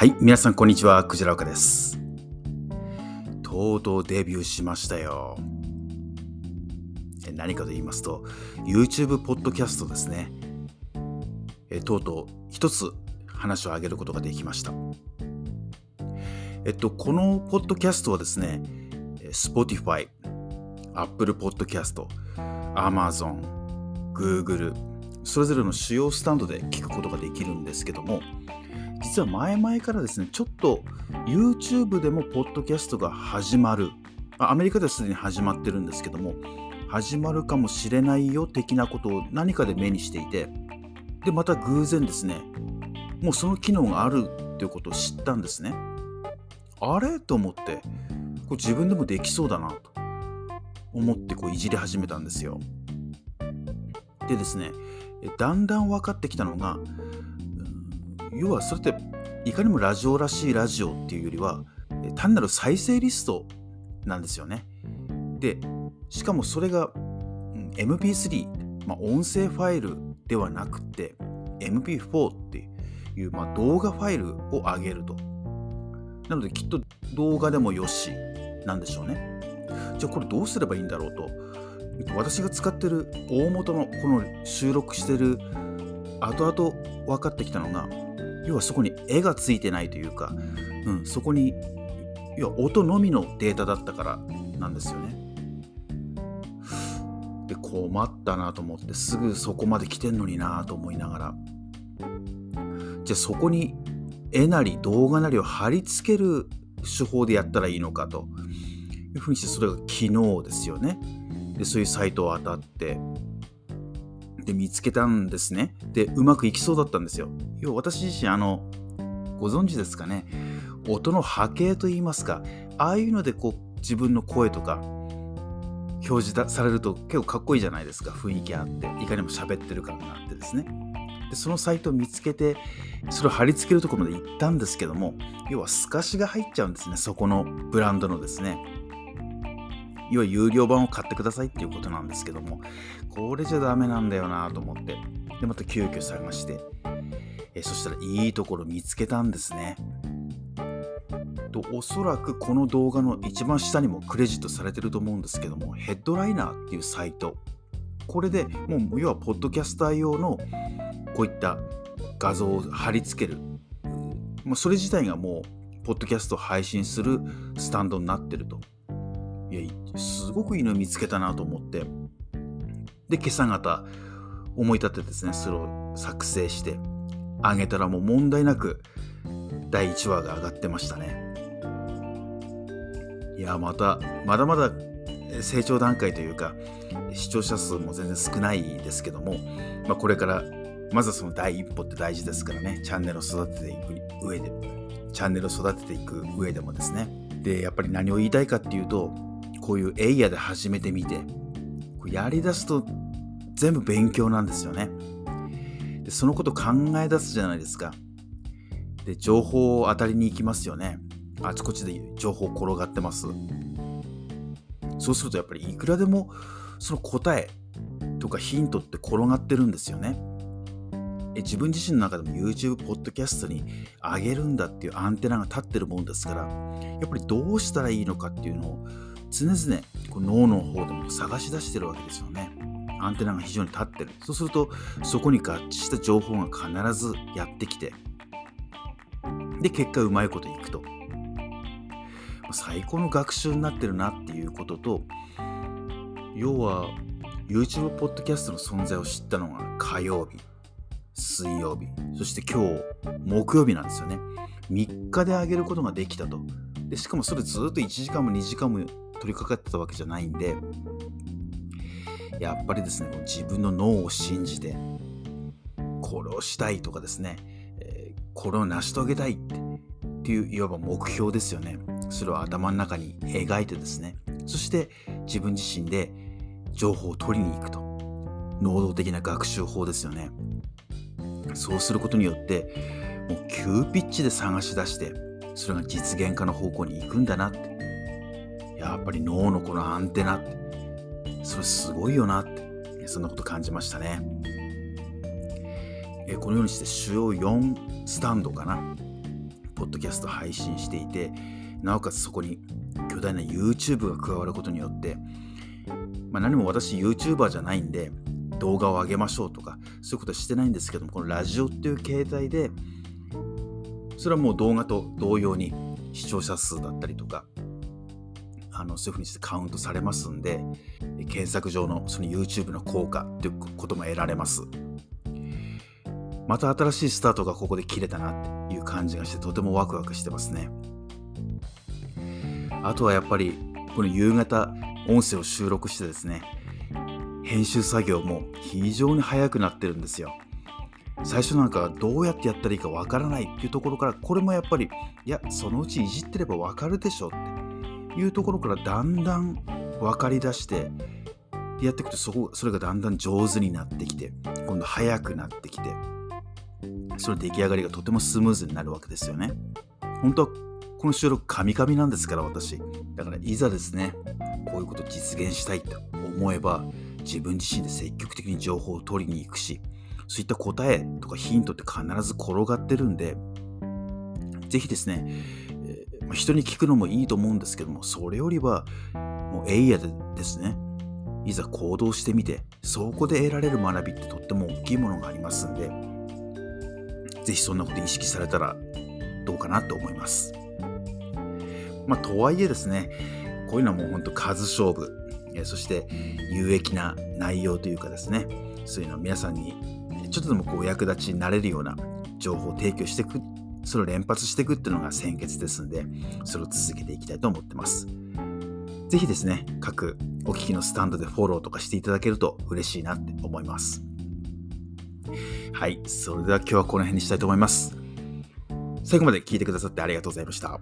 はい、皆さんこんにちは、クジラ岡です。とうとうデビューしましたよ。え何かと言いますと、YouTube ポッドキャストですね。えとうとう一つ話を挙げることができました。えっと、このポッドキャストはですね、Spotify、Apple Podcast、Amazon、Google、それぞれの主要スタンドで聞くことができるんですけども、実は前々からですね、ちょっと YouTube でもポッドキャストが始まる。アメリカではすでに始まってるんですけども、始まるかもしれないよ的なことを何かで目にしていて、で、また偶然ですね、もうその機能があるっていうことを知ったんですね。あれ？と思って、これ自分でもできそうだなと思ってこういじり始めたんですよ。でですね、だんだん分かってきたのが、要はそれっていかにもラジオらしいラジオっていうよりは単なる再生リストなんですよね。でしかもそれが MP3、まあ、音声ファイルではなくて MP4 っていう、まあ、動画ファイルを上げると。なのできっと動画でもよしなんでしょうね。じゃあこれどうすればいいんだろうと。私が使ってる大元のこの収録してる後々分かってきたのが要はそこに絵がついてないというか、うん、そこに要は音のみのデータだったからなんですよね。で困ったなと思ってすぐそこまで来てんのになと思いながらじゃあそこに絵なり動画なりを貼り付ける手法でやったらいいのかというふうにしてそれが昨日ですよね。でそういうサイトを当たってで見つけたんですね。で、うまくいきそうだったんですよ。要は私自身、あの、ご存知ですかね、音の波形といいますか、ああいうのでこう自分の声とか表示されると結構かっこいいじゃないですか、雰囲気あって、いかにも喋ってる感があってですね。で、そのサイトを見つけて、それを貼り付けるところまで行ったんですけども、要は透かしが入っちゃうんですね、そこのブランドのですね。要は有料版を買ってくださいっていうことなんですけども、これじゃダメなんだよなと思って、で、また急遽探して、えそしたらいいところ見つけたんですね。と、おそらくこの動画の一番下にもクレジットされてると思うんですけども、ヘッドライナーっていうサイト。これでもう、要はポッドキャスター用のこういった画像を貼り付ける。ま、それ自体がもう、ポッドキャストを配信するスタンドになってると。いや、すごくいいの見つけたなと思って。で、今朝方、思い立ってですね、それを作成して、あげたらもう問題なく、第1話が上がってましたね。いや、また、まだまだ成長段階というか、視聴者数も全然少ないですけども、まあ、これから、まずはその第一歩って大事ですからね、チャンネルを育てていく上で、チャンネルを育てていく上でもですね。で、やっぱり何を言いたいかっていうと、こういうエイヤで始めてみて、やりだすと全部勉強なんですよね。でそのこと考え出すじゃないですか。で、情報を当たりに行きますよね。あちこちで情報転がってます。そうするとやっぱりいくらでもその答えとかヒントって転がってるんですよね。自分自身の中でも YouTube、ポッドキャストに上げるんだっていうアンテナが立ってるもんですから、やっぱりどうしたらいいのかっていうのを常々こう脳の方でも探し出してるわけですよね。アンテナが非常に立ってる。そうすると、そこに合致した情報が必ずやってきて、で、結果うまいこといくと。最高の学習になってるなっていうことと、要は、YouTube ポッドキャストの存在を知ったのが火曜日、水曜日、そして今日、木曜日なんですよね。3日で上げることができたと。でしかもそれずっと1時間も2時間も取り掛かってたわけじゃないんで、やっぱりですね、自分の脳を信じて、これをしたいとかですね、え、これを成し遂げたいっていう、いわば目標ですよね。それを頭の中に描いてですね、そして自分自身で情報を取りに行くと。能動的な学習法ですよね。そうすることによって、もう急ピッチで探し出して、それが実現化の方向に行くんだなって。やっぱり脳のこのアンテナって、それすごいよなって、そんなこと感じましたね。えこのようにして主要4スタンドかな。ポッドキャスト配信していて、なおかつそこに巨大な YouTube が加わることによって、まあ、何も私 YouTuber じゃないんで、動画を上げましょうとか、そういうことはしてないんですけども、このラジオっていう形態で、それはもう動画と同様に視聴者数だったりとか、あのそういうふうにしてカウントされますんで、検索上のその YouTube の効果ということも得られます。また新しいスタートがここで切れたなっていう感じがしてとてもワクワクしてますね。あとはやっぱりこの夕方音声を収録してですね、編集作業も非常に早くなってるんですよ。最初なんかどうやってやったらいいかわからないっていうところからこれもやっぱりいやそのうちいじってればわかるでしょっていうところからだんだん分かりだしてやっていくとそこそれがだんだん上手になってきて今度速くなってきてその出来上がりがとてもスムーズになるわけですよね。本当はこの収録カミカミなんですから私だからいざですねこういうこと実現したいと思えば自分自身で積極的に情報を取りに行くしそういった答えとかヒントって必ず転がってるんで、ぜひですね、人に聞くのもいいと思うんですけども、それよりは、もうエイヤでですね、いざ行動してみて、そこで得られる学びってとっても大きいものがありますんで、ぜひそんなこと意識されたらどうかなと思います。まあ、とはいえですね、こういうのはもう本当数勝負、そして有益な内容というかですね、そういうのを皆さんにちょっとでもこう役立ちになれるような情報を提供していく、それを連発していくっていうのが先決ですので、それを続けていきたいと思ってます。ぜひですね、各お聞きのスタンドでフォローとかしていただけると嬉しいなって思います。はい、それでは今日はこの辺にしたいと思います。最後まで聞いてくださってありがとうございました。